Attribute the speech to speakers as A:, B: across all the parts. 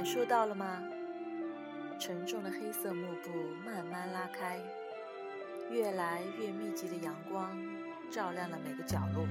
A: 感受到了吗？沉重的黑色幕布慢慢拉开，越来越密集的阳光照亮了每个角落。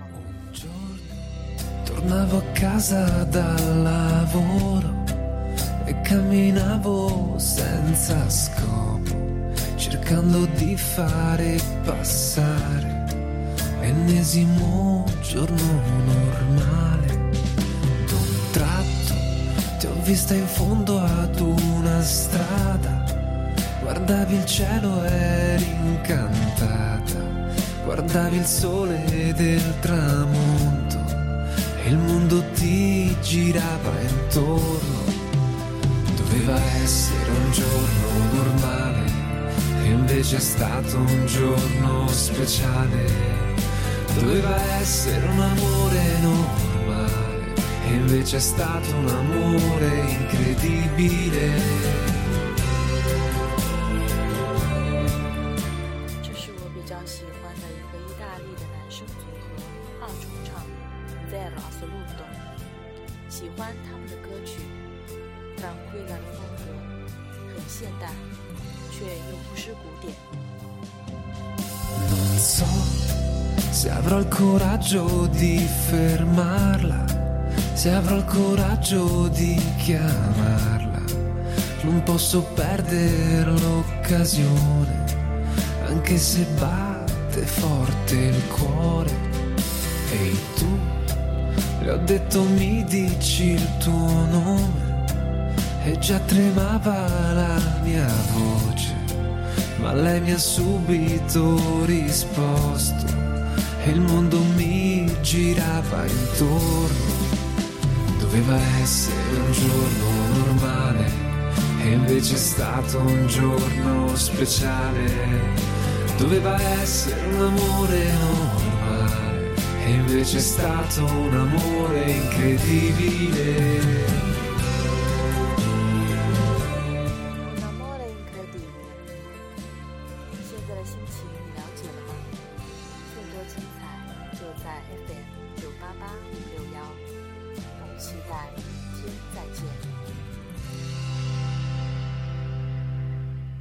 B: Vista in fondo ad una strada, guardavi il cielo, eri incantata, guardavi il sole del tramonto e il mondo ti girava intorno. Doveva essere un giorno normale e invece è stato un giorno speciale. Doveva essere un amore normale e invece è stato un amore.
A: 这是我比较喜欢的一个意大利的男生组合，二重唱，喜欢他们的歌曲，反馈的风格，很现代，却又不失古典。
B: Se avrò il coraggio di chiamarla. Non posso perdere l'occasione, anche se batte forte il cuore. Ehi tu, le ho detto mi dici il tuo nome, e già tremava la mia voce ma lei mi ha subito risposto e il mondo mi girava intorno. Doveva essere un giorno normale e invece è stato un giorno speciale. Doveva essere un amore normale e invece è stato un amore incredibile.
A: 期待明天再见。